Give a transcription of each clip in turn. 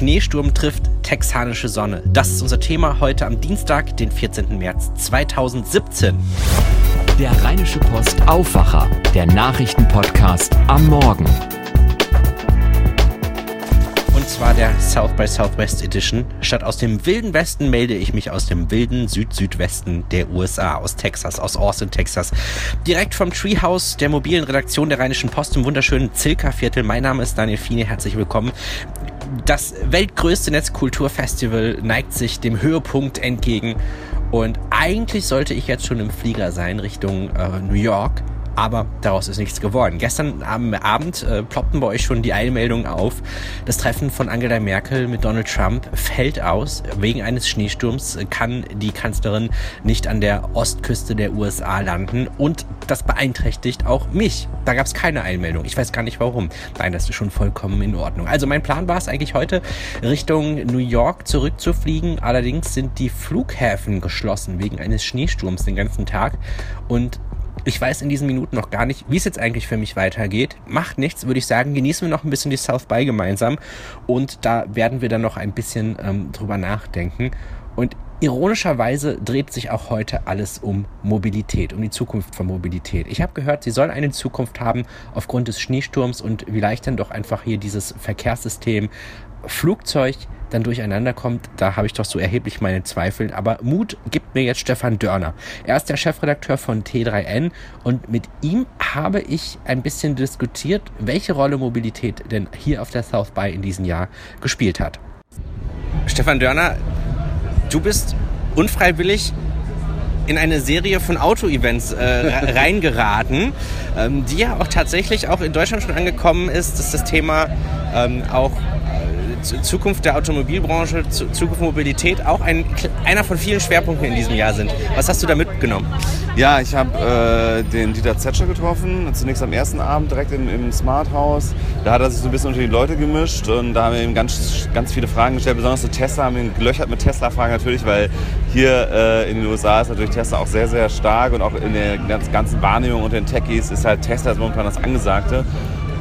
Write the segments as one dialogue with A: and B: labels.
A: Schneesturm trifft texanische Sonne. Das ist unser Thema heute am Dienstag, den 14. März 2017.
B: Der Rheinische Post Aufwacher, der Nachrichtenpodcast am Morgen.
A: Und zwar der South by Southwest Edition. Statt aus dem wilden Westen melde ich mich aus dem wilden Süd-Südwesten der USA, aus Texas, aus Austin, Texas. Direkt vom Treehouse der mobilen Redaktion der Rheinischen Post im wunderschönen Zilka-Viertel. Mein Name ist Daniel Fiene, herzlich willkommen. Das weltgrößte Netzkulturfestival neigt sich dem Höhepunkt entgegen. Und eigentlich sollte ich jetzt schon im Flieger sein Richtung äh, New York aber daraus ist nichts geworden. Gestern am Abend äh, ploppten bei euch schon die Eilmeldungen auf. Das Treffen von Angela Merkel mit Donald Trump fällt aus. Wegen eines Schneesturms kann die Kanzlerin nicht an der Ostküste der USA landen und das beeinträchtigt auch mich. Da gab es keine Eilmeldung. Ich weiß gar nicht warum. Nein, das ist schon vollkommen in Ordnung. Also mein Plan war es eigentlich heute Richtung New York zurückzufliegen. Allerdings sind die Flughäfen geschlossen wegen eines Schneesturms den ganzen Tag und ich weiß in diesen Minuten noch gar nicht, wie es jetzt eigentlich für mich weitergeht. Macht nichts, würde ich sagen. Genießen wir noch ein bisschen die South by gemeinsam. Und da werden wir dann noch ein bisschen ähm, drüber nachdenken. Und ironischerweise dreht sich auch heute alles um Mobilität, um die Zukunft von Mobilität. Ich habe gehört, sie soll eine Zukunft haben aufgrund des Schneesturms und vielleicht dann doch einfach hier dieses Verkehrssystem Flugzeug dann durcheinander kommt, da habe ich doch so erheblich meine Zweifel. Aber Mut gibt mir jetzt Stefan Dörner. Er ist der Chefredakteur von T3N und mit ihm habe ich ein bisschen diskutiert, welche Rolle Mobilität denn hier auf der South by in diesem Jahr gespielt hat. Stefan Dörner, du bist unfreiwillig in eine Serie von Auto-Events äh, reingeraten, ähm, die ja auch tatsächlich auch in Deutschland schon angekommen ist, dass das Thema ähm, auch Zukunft der Automobilbranche, Zukunft Mobilität auch ein, einer von vielen Schwerpunkten in diesem Jahr sind. Was hast du da mitgenommen?
C: Ja, ich habe äh, den Dieter Zetscher getroffen, zunächst am ersten Abend direkt im, im Smart House. Da hat er sich so ein bisschen unter die Leute gemischt und da haben wir ihm ganz, ganz viele Fragen gestellt, besonders zu Tesla, haben ihn gelöchert mit Tesla-Fragen natürlich, weil hier äh, in den USA ist natürlich Tesla auch sehr, sehr stark und auch in der ganzen Wahrnehmung unter den Techies ist halt Tesla momentan das Angesagte.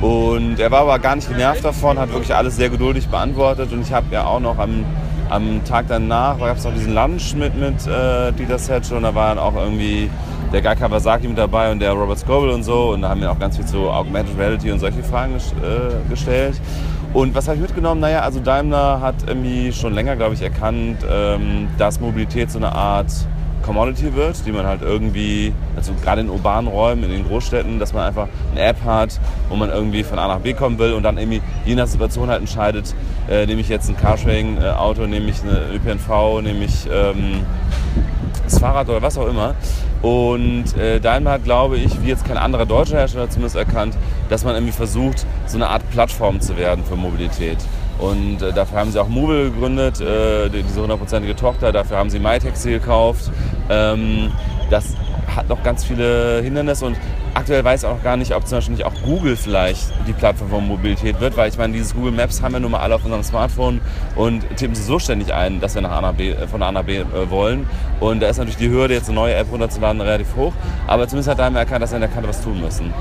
C: Und er war aber gar nicht genervt davon, hat wirklich alles sehr geduldig beantwortet. Und ich habe ja auch noch am, am Tag danach, gab es noch diesen Lunch mit, mit äh, Dieter Setch und da waren auch irgendwie der Guy Kawasaki mit dabei und der Robert Scoble und so. Und da haben wir auch ganz viel zu Augmented Reality und solche Fragen äh, gestellt. Und was habe ich mitgenommen? Naja, also Daimler hat irgendwie schon länger, glaube ich, erkannt, ähm, dass Mobilität so eine Art Commodity wird, die man halt irgendwie, also gerade in urbanen Räumen, in den Großstädten, dass man einfach eine App hat, wo man irgendwie von A nach B kommen will und dann irgendwie je nach Situation halt entscheidet, äh, nehme ich jetzt ein Carsharing-Auto, nehme ich eine ÖPNV, nehme ich ähm, das Fahrrad oder was auch immer. Und äh, Daimler hat, glaube ich, wie jetzt kein anderer deutscher Hersteller zumindest erkannt, dass man irgendwie versucht, so eine Art Plattform zu werden für Mobilität. Und äh, dafür haben sie auch Mobile gegründet, äh, diese hundertprozentige Tochter. Dafür haben sie MyTaxi gekauft. Ähm, das hat noch ganz viele Hindernisse und aktuell weiß ich auch gar nicht, ob zum Beispiel nicht auch Google vielleicht die Plattform von Mobilität wird, weil ich meine, dieses Google Maps haben wir nun mal alle auf unserem Smartphone und tippen sie so ständig ein, dass wir nach A B, äh, von A nach B äh, wollen. Und da ist natürlich die Hürde, jetzt eine neue App runterzuladen, relativ hoch. Aber zumindest hat Daimler erkannt, dass er in der Kante was tun müssen.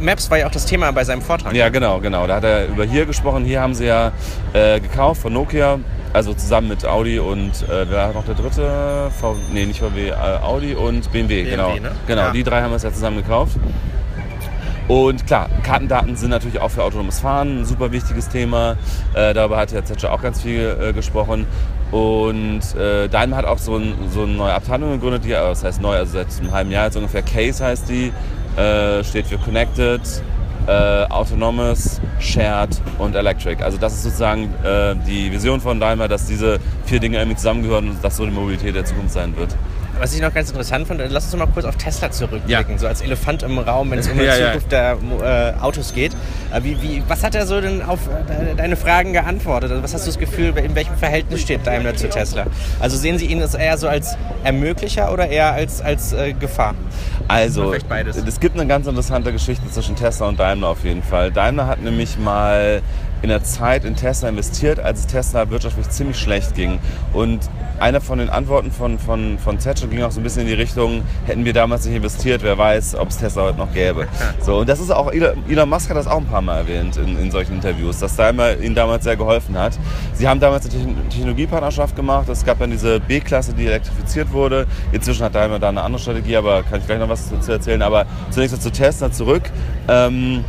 A: Maps war ja auch das Thema bei seinem Vortrag.
C: Ja, genau, genau. Da hat er über hier gesprochen. Hier haben sie ja äh, gekauft von Nokia also zusammen mit Audi und äh, wer war noch der dritte? V, nee, nicht VW, äh, Audi und BMW, BMW genau. Ne? Genau, ja. die drei haben wir es ja zusammen gekauft. Und klar, Kartendaten sind natürlich auch für autonomes Fahren ein super wichtiges Thema. Äh, darüber hat Herr Zetscher auch ganz viel äh, gesprochen. Und äh, Daimler hat auch so, ein, so eine neue Abteilung gegründet, die, das heißt neu, also seit einem halben Jahr jetzt ungefähr, Case heißt die, äh, steht für Connected, äh, Autonomous, Shared und Electric. Also das ist sozusagen äh, die Vision von Daimler, dass diese vier Dinge irgendwie zusammengehören und dass so die Mobilität der Zukunft sein wird.
A: Was ich noch ganz interessant fand, lass uns mal kurz auf Tesla zurückblicken, ja. so als Elefant im Raum, wenn es um die ja, Zukunft ja. der äh, Autos geht. Äh, wie, wie, was hat er so denn auf äh, deine Fragen geantwortet? Also was hast du das Gefühl, in welchem Verhältnis steht Daimler zu Tesla? Also sehen Sie ihn das eher so als Ermöglicher oder eher als, als äh, Gefahr?
C: Also, es gibt eine ganz interessante Geschichte zwischen Tesla und Daimler auf jeden Fall. Daimler hat nämlich mal in der Zeit in Tesla investiert, als es Tesla wirtschaftlich ziemlich schlecht ging. Und eine von den Antworten von, von, von Thatcher ging auch so ein bisschen in die Richtung, hätten wir damals nicht investiert, wer weiß, ob es Tesla heute noch gäbe. So, und das ist auch, Elon Musk hat das auch ein paar Mal erwähnt in, in solchen Interviews, dass Daimler ihnen damals sehr geholfen hat. Sie haben damals eine Technologiepartnerschaft gemacht, es gab dann diese B-Klasse, die elektrifiziert wurde. Inzwischen hat Daimler da eine andere Strategie, aber kann ich gleich noch was dazu erzählen. Aber zunächst zu Tesla zurück. Ähm,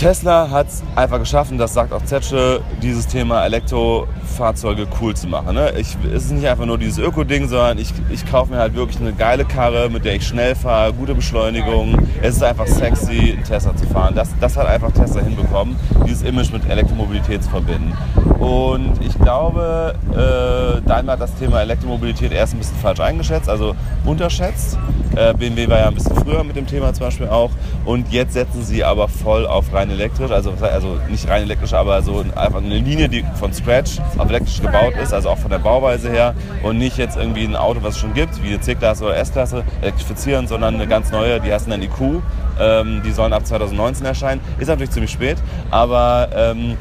C: Tesla hat es einfach geschaffen, das sagt auch Zetsche, dieses Thema Elektrofahrzeuge cool zu machen. Ne? Ich, es ist nicht einfach nur dieses Öko-Ding, sondern ich, ich kaufe mir halt wirklich eine geile Karre, mit der ich schnell fahre, gute Beschleunigung. Es ist einfach sexy, einen Tesla zu fahren. Das, das hat einfach Tesla hinbekommen, dieses Image mit Elektromobilität zu verbinden. Und ich glaube, äh, Daimler hat das Thema Elektromobilität erst ein bisschen falsch eingeschätzt, also unterschätzt. Äh, BMW war ja ein bisschen früher mit dem Thema zum Beispiel auch. Und jetzt setzen sie aber voll auf rein elektrisch, also, also nicht rein elektrisch, aber so einfach eine Linie, die von Scratch auf elektrisch gebaut ist, also auch von der Bauweise her. Und nicht jetzt irgendwie ein Auto, was es schon gibt, wie eine C-Klasse oder S-Klasse, elektrifizieren, sondern eine ganz neue, die heißen dann IQ. Ähm, die sollen ab 2019 erscheinen. Ist natürlich ziemlich spät, aber ähm,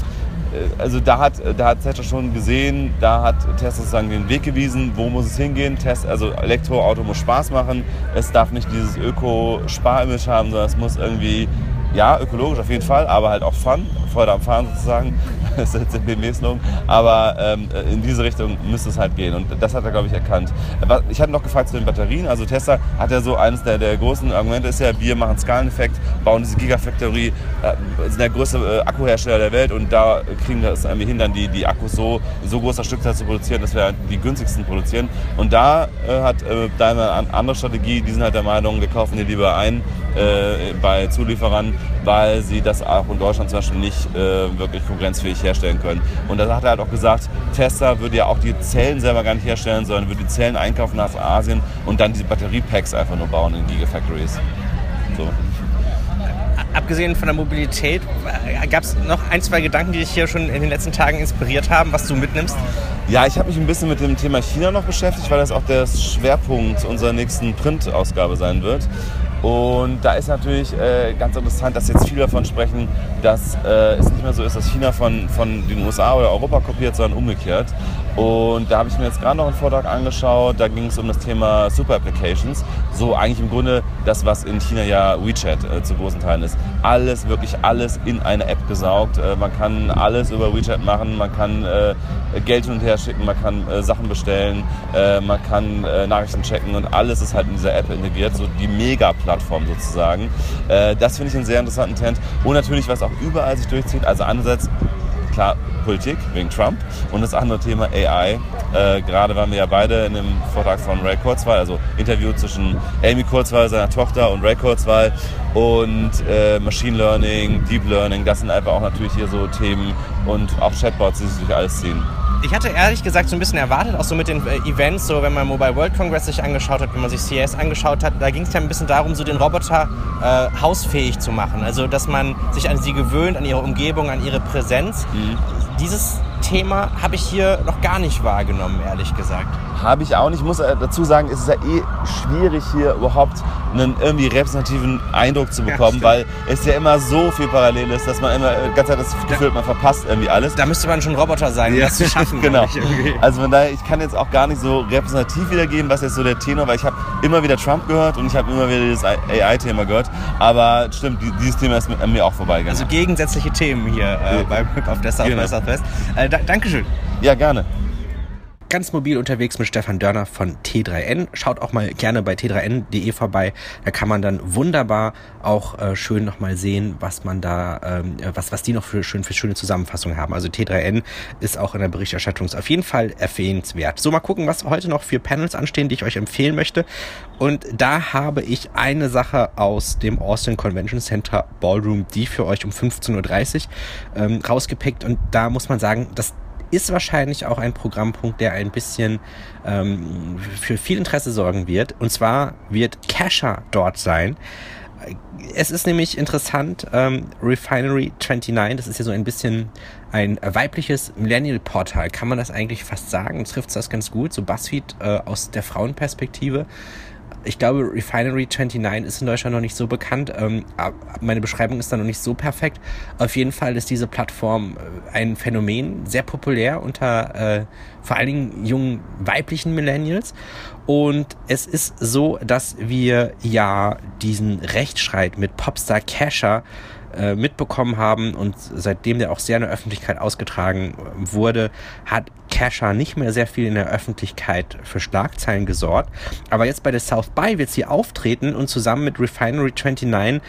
C: äh, also da hat, da hat Thatcher schon gesehen, da hat Tesla sozusagen den Weg gewiesen, wo muss es hingehen. Test, also Elektroauto muss Spaß machen. Es darf nicht dieses Öko-Spar-Image haben, sondern es muss irgendwie ja, ökologisch auf jeden Fall, aber halt auch Fun, Freude am Fahren sozusagen. Das ist jetzt der BMW-Slogan. Aber ähm, in diese Richtung müsste es halt gehen. Und das hat er, glaube ich, erkannt. Ich hatte noch gefragt zu den Batterien. Also Tesla hat ja so eines der, der großen Argumente ist ja, wir machen Skaleneffekt, bauen diese Gigafactory, äh, sind der größte äh, Akkuhersteller der Welt und da kriegen wir es irgendwie hin, dann die, die Akkus so, so großer Stückzahl zu produzieren, dass wir halt die günstigsten produzieren. Und da äh, hat äh, Daimler eine andere Strategie. Die sind halt der Meinung, wir kaufen die lieber ein äh, bei Zulieferern, weil sie das auch in Deutschland zum Beispiel nicht äh, wirklich konkurrenzfähig herstellen können. Und da hat er halt auch gesagt, Tesla würde ja auch die Zellen selber gar nicht herstellen, sondern würde die Zellen einkaufen nach Asien und dann diese Batteriepacks einfach nur bauen in Gigafactories. So.
A: Abgesehen von der Mobilität, äh, gab es noch ein, zwei Gedanken, die dich hier schon in den letzten Tagen inspiriert haben, was du mitnimmst?
C: Ja, ich habe mich ein bisschen mit dem Thema China noch beschäftigt, weil das auch der Schwerpunkt unserer nächsten Printausgabe sein wird. Und da ist natürlich äh, ganz interessant, dass jetzt viele davon sprechen, dass äh, es nicht mehr so ist, dass China von, von den USA oder Europa kopiert, sondern umgekehrt. Und da habe ich mir jetzt gerade noch einen Vortrag angeschaut, da ging es um das Thema Super Applications. So eigentlich im Grunde das, was in China ja WeChat äh, zu großen Teilen ist. Alles, wirklich alles in eine App gesaugt. Äh, man kann alles über WeChat machen, man kann äh, Geld hin und her schicken, man kann äh, Sachen bestellen, man kann Nachrichten checken und alles ist halt in dieser App integriert. So die mega Plattform sozusagen. Äh, das finde ich einen sehr interessanten Trend. Und natürlich, was auch überall sich durchzieht, also einerseits klar Politik wegen Trump und das andere Thema AI. Äh, gerade waren wir ja beide in einem Vortrag von Ray Kurzweil, also Interview zwischen Amy Kurzweil, seiner Tochter und Ray Kurzweil und äh, Machine Learning, Deep Learning, das sind einfach auch natürlich hier so Themen und auch Chatbots, die sich durch alles ziehen
A: ich hatte ehrlich gesagt so ein bisschen erwartet, auch so mit den äh, Events, so wenn man Mobile World Congress sich angeschaut hat, wenn man sich CS angeschaut hat, da ging es ja ein bisschen darum, so den Roboter äh, hausfähig zu machen. Also, dass man sich an sie gewöhnt, an ihre Umgebung, an ihre Präsenz. Mhm. Dieses Thema habe ich hier noch gar nicht wahrgenommen, ehrlich gesagt.
C: Habe ich auch nicht. Ich muss äh, dazu sagen, es ist ja eh schwierig, hier überhaupt einen irgendwie repräsentativen Eindruck zu bekommen, ja, weil es ja immer so viel parallel ist, dass man immer äh, ganz Zeit das Gefühl hat, man verpasst irgendwie alles.
A: Da müsste man schon Roboter sein, um ja. das zu schaffen.
C: genau. Also von daher, ich kann jetzt auch gar nicht so repräsentativ wiedergeben, was jetzt so der Tenor, weil ich habe immer wieder Trump gehört und ich habe immer wieder dieses AI-Thema gehört. Aber stimmt, dieses Thema ist mir auch vorbeigegangen.
A: Also gegensätzliche Themen hier äh, beim Hip auf der South genau. by Southwest. Äh, Dankeschön.
C: Ja, gerne
A: ganz mobil unterwegs mit Stefan Dörner von T3N. Schaut auch mal gerne bei t3n.de vorbei. Da kann man dann wunderbar auch äh, schön nochmal sehen, was man da, ähm, was, was die noch für, schön, für schöne Zusammenfassungen haben. Also T3N ist auch in der Berichterstattung auf jeden Fall erwähnenswert. So, mal gucken, was heute noch für Panels anstehen, die ich euch empfehlen möchte. Und da habe ich eine Sache aus dem Austin Convention Center Ballroom, die für euch um 15.30 Uhr ähm, rausgepickt. Und da muss man sagen, dass ist wahrscheinlich auch ein Programmpunkt, der ein bisschen ähm, für viel Interesse sorgen wird. Und zwar wird Casher dort sein. Es ist nämlich interessant, ähm, Refinery 29, das ist ja so ein bisschen ein weibliches Millennial-Portal, kann man das eigentlich fast sagen? Trifft das ganz gut, so Buzzfeed äh, aus der Frauenperspektive. Ich glaube, Refinery 29 ist in Deutschland noch nicht so bekannt. Ähm, meine Beschreibung ist da noch nicht so perfekt. Auf jeden Fall ist diese Plattform äh, ein Phänomen, sehr populär unter äh, vor allen Dingen jungen weiblichen Millennials. Und es ist so, dass wir ja diesen Rechtsstreit mit Popstar Casher äh, mitbekommen haben und seitdem der auch sehr in der Öffentlichkeit ausgetragen wurde, hat Kesha nicht mehr sehr viel in der Öffentlichkeit für Schlagzeilen gesorgt. Aber jetzt bei der South By wird sie auftreten und zusammen mit Refinery 29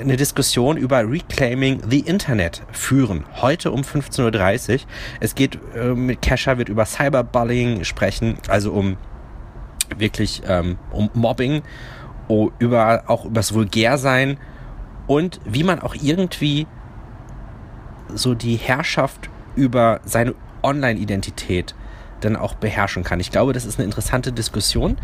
A: eine Diskussion über Reclaiming the Internet führen. Heute um 15.30 Uhr. Es geht äh, mit Kesha wird über Cyberbullying sprechen, also um wirklich ähm, um Mobbing, oh, über, auch über das Vulgärsein und wie man auch irgendwie so die Herrschaft über seine Online-Identität dann auch beherrschen kann. Ich glaube, das ist eine interessante Diskussion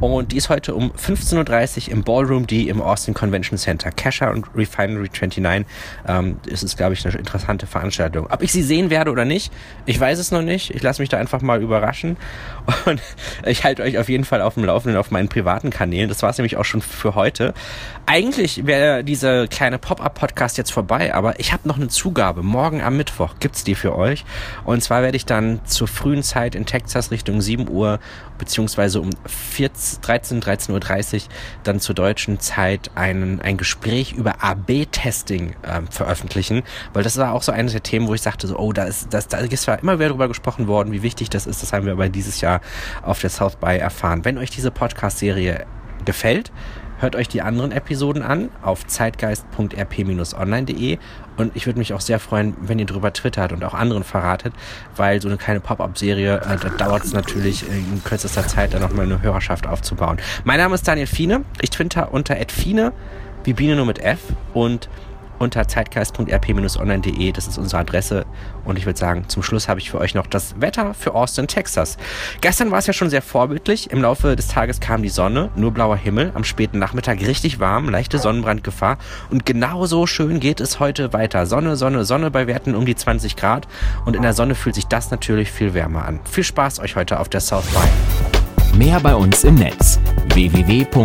A: und die ist heute um 15.30 Uhr im Ballroom D im Austin Convention Center. Kesha und Refinery 29. Ähm, ist es, glaube ich, eine interessante Veranstaltung. Ob ich sie sehen werde oder nicht, ich weiß es noch nicht. Ich lasse mich da einfach mal überraschen und ich halte euch auf jeden Fall auf dem Laufenden auf meinen privaten Kanälen. Das war es nämlich auch schon für heute. Eigentlich wäre dieser kleine Pop-Up-Podcast jetzt vorbei, aber ich habe noch eine Zugabe. Morgen am Mittwoch gibt's die für euch und zwar werde ich dann zur frühen Zeit in Texas Richtung 7 Uhr beziehungsweise um 14, 13, 13.30 Uhr dann zur deutschen Zeit einen, ein Gespräch über AB-Testing ähm, veröffentlichen, weil das war auch so eines der Themen, wo ich sagte, so, oh, da ist, das, da ist zwar immer wieder darüber gesprochen worden, wie wichtig das ist, das haben wir aber dieses Jahr auf der South by erfahren. Wenn euch diese Podcast-Serie gefällt, Hört euch die anderen Episoden an auf zeitgeist.rp-online.de und ich würde mich auch sehr freuen, wenn ihr darüber twittert und auch anderen verratet, weil so eine kleine Pop-Up-Serie, äh, da dauert es natürlich in kürzester Zeit dann nochmal eine Hörerschaft aufzubauen. Mein Name ist Daniel Fiene, ich twitter unter @fiene, wie Biene nur mit F. Und unter zeitgeist.rp-online.de. Das ist unsere Adresse. Und ich würde sagen, zum Schluss habe ich für euch noch das Wetter für Austin, Texas. Gestern war es ja schon sehr vorbildlich. Im Laufe des Tages kam die Sonne, nur blauer Himmel, am späten Nachmittag richtig warm, leichte Sonnenbrandgefahr. Und genauso schön geht es heute weiter. Sonne, Sonne, Sonne bei Werten um die 20 Grad. Und in der Sonne fühlt sich das natürlich viel wärmer an. Viel Spaß euch heute auf der South by.
B: Mehr bei uns im Netz www.rp-online.de